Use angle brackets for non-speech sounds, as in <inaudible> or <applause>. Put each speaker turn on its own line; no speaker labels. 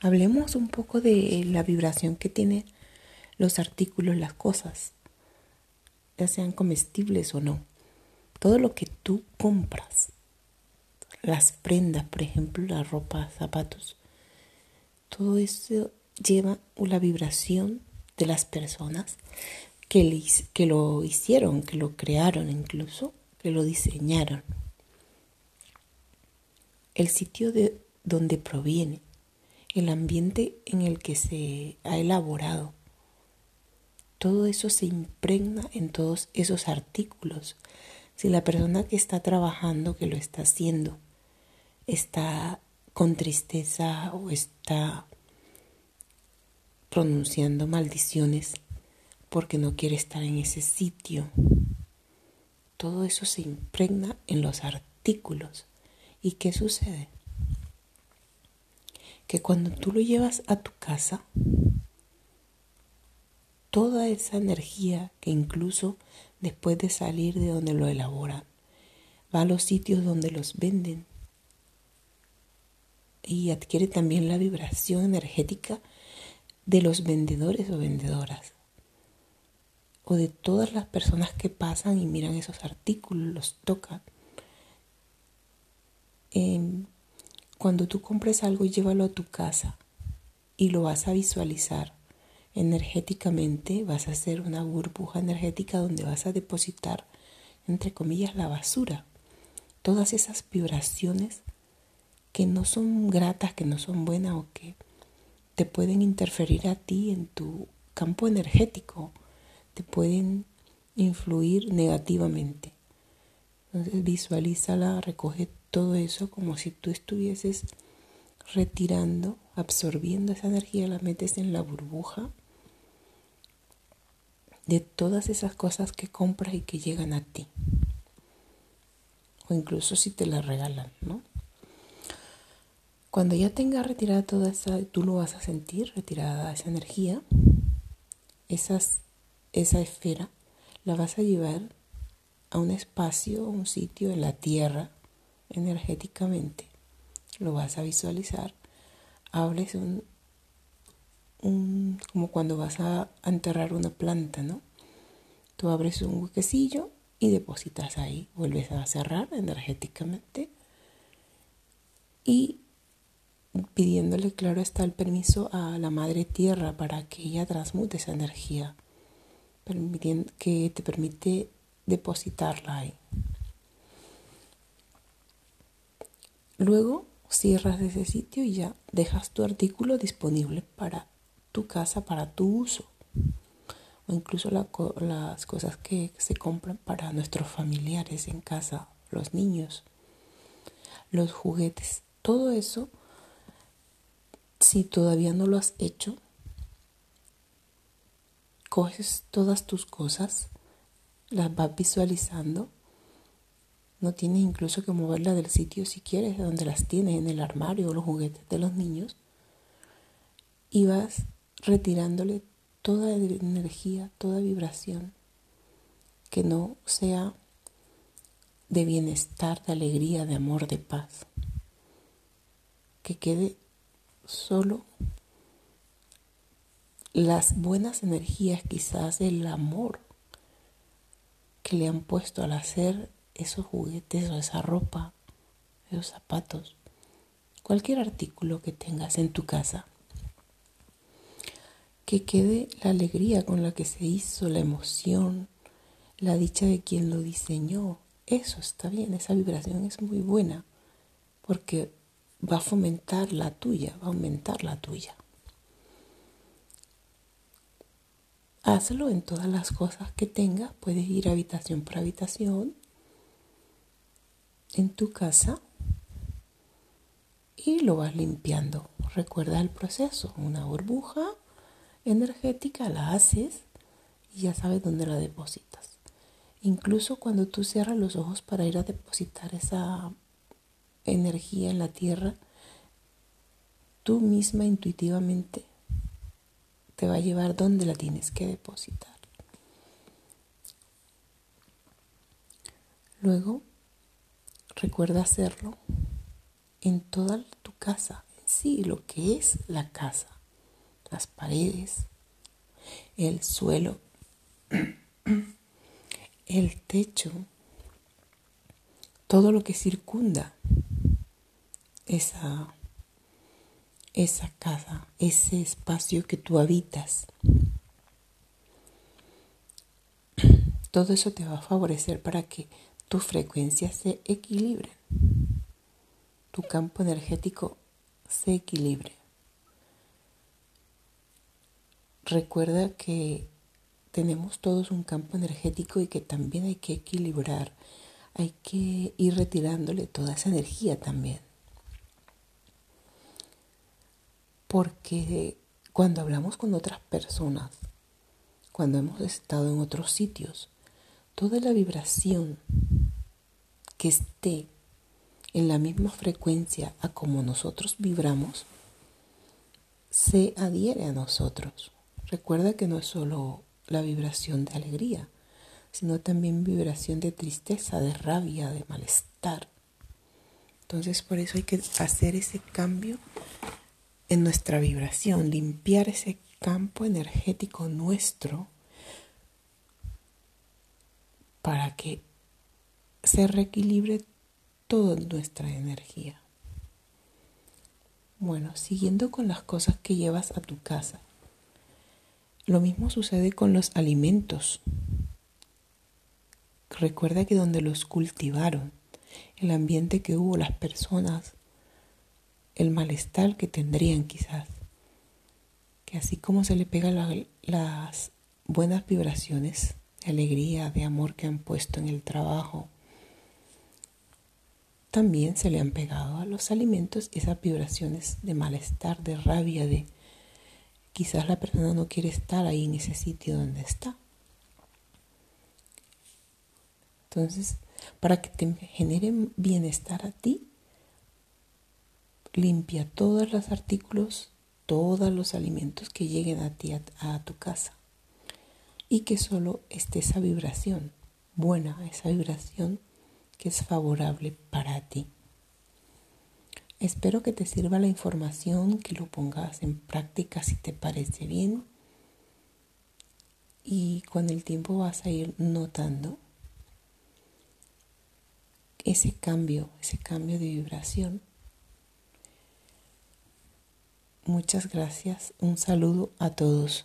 Hablemos un poco de la vibración que tienen los artículos, las cosas, ya sean comestibles o no. Todo lo que tú compras, las prendas, por ejemplo, la ropa, zapatos, todo eso lleva la vibración de las personas que, que lo hicieron, que lo crearon incluso, que lo diseñaron. El sitio de donde proviene, el ambiente en el que se ha elaborado. Todo eso se impregna en todos esos artículos. Si la persona que está trabajando, que lo está haciendo, está con tristeza o está pronunciando maldiciones porque no quiere estar en ese sitio. Todo eso se impregna en los artículos. ¿Y qué sucede? Que cuando tú lo llevas a tu casa, toda esa energía que incluso después de salir de donde lo elaboran, va a los sitios donde los venden y adquiere también la vibración energética de los vendedores o vendedoras o de todas las personas que pasan y miran esos artículos, los tocan. Cuando tú compres algo, llévalo a tu casa y lo vas a visualizar energéticamente, vas a hacer una burbuja energética donde vas a depositar, entre comillas, la basura. Todas esas vibraciones que no son gratas, que no son buenas o que te pueden interferir a ti en tu campo energético te pueden influir negativamente. Entonces visualízala, recoge todo eso como si tú estuvieses retirando, absorbiendo esa energía, la metes en la burbuja de todas esas cosas que compras y que llegan a ti. O incluso si te la regalan, ¿no? Cuando ya tengas retirada toda esa, tú lo vas a sentir, retirada esa energía, esa esfera la vas a llevar a un espacio, un sitio en la tierra energéticamente. Lo vas a visualizar. Hables un, como cuando vas a enterrar una planta, ¿no? Tú abres un huequecillo y depositas ahí. Vuelves a cerrar energéticamente y pidiéndole, claro está, el permiso a la madre tierra para que ella transmute esa energía que te permite depositarla ahí. Luego cierras ese sitio y ya dejas tu artículo disponible para tu casa, para tu uso. O incluso las cosas que se compran para nuestros familiares en casa, los niños, los juguetes. Todo eso, si todavía no lo has hecho, coges todas tus cosas, las vas visualizando. No tienes incluso que moverla del sitio si quieres, donde las tienes, en el armario o los juguetes de los niños. Y vas retirándole toda energía, toda vibración que no sea de bienestar, de alegría, de amor, de paz. Que quede solo las buenas energías quizás del amor que le han puesto al hacer esos juguetes o esa ropa, esos zapatos, cualquier artículo que tengas en tu casa. Que quede la alegría con la que se hizo, la emoción, la dicha de quien lo diseñó. Eso está bien, esa vibración es muy buena porque va a fomentar la tuya, va a aumentar la tuya. Hazlo en todas las cosas que tengas. Puedes ir habitación por habitación en tu casa y lo vas limpiando. Recuerda el proceso. Una burbuja energética la haces y ya sabes dónde la depositas. Incluso cuando tú cierras los ojos para ir a depositar esa energía en la tierra, tú misma intuitivamente te va a llevar donde la tienes que depositar. Luego, recuerda hacerlo en toda tu casa, sí lo que es la casa, las paredes, el suelo, <clears throat> el techo, todo lo que circunda esa, esa casa, ese espacio que tú habitas. <clears throat> Todo eso te va a favorecer para que tu frecuencia se equilibre, tu campo energético se equilibre. Recuerda que tenemos todos un campo energético y que también hay que equilibrar, hay que ir retirándole toda esa energía también. Porque cuando hablamos con otras personas, cuando hemos estado en otros sitios, toda la vibración que esté en la misma frecuencia a como nosotros vibramos, se adhiere a nosotros. Recuerda que no es solo la vibración de alegría, sino también vibración de tristeza, de rabia, de malestar. Entonces por eso hay que hacer ese cambio en nuestra vibración, limpiar ese campo energético nuestro para que se reequilibre toda nuestra energía. Bueno, siguiendo con las cosas que llevas a tu casa. Lo mismo sucede con los alimentos. Recuerda que donde los cultivaron, el ambiente que hubo, las personas, el malestar que tendrían quizás, que así como se le pegan las buenas vibraciones de alegría, de amor que han puesto en el trabajo, también se le han pegado a los alimentos esas vibraciones de malestar, de rabia, de Quizás la persona no quiere estar ahí en ese sitio donde está. Entonces, para que te genere bienestar a ti, limpia todos los artículos, todos los alimentos que lleguen a ti, a, a tu casa. Y que solo esté esa vibración buena, esa vibración que es favorable para ti. Espero que te sirva la información, que lo pongas en práctica si te parece bien. Y con el tiempo vas a ir notando ese cambio, ese cambio de vibración. Muchas gracias. Un saludo a todos.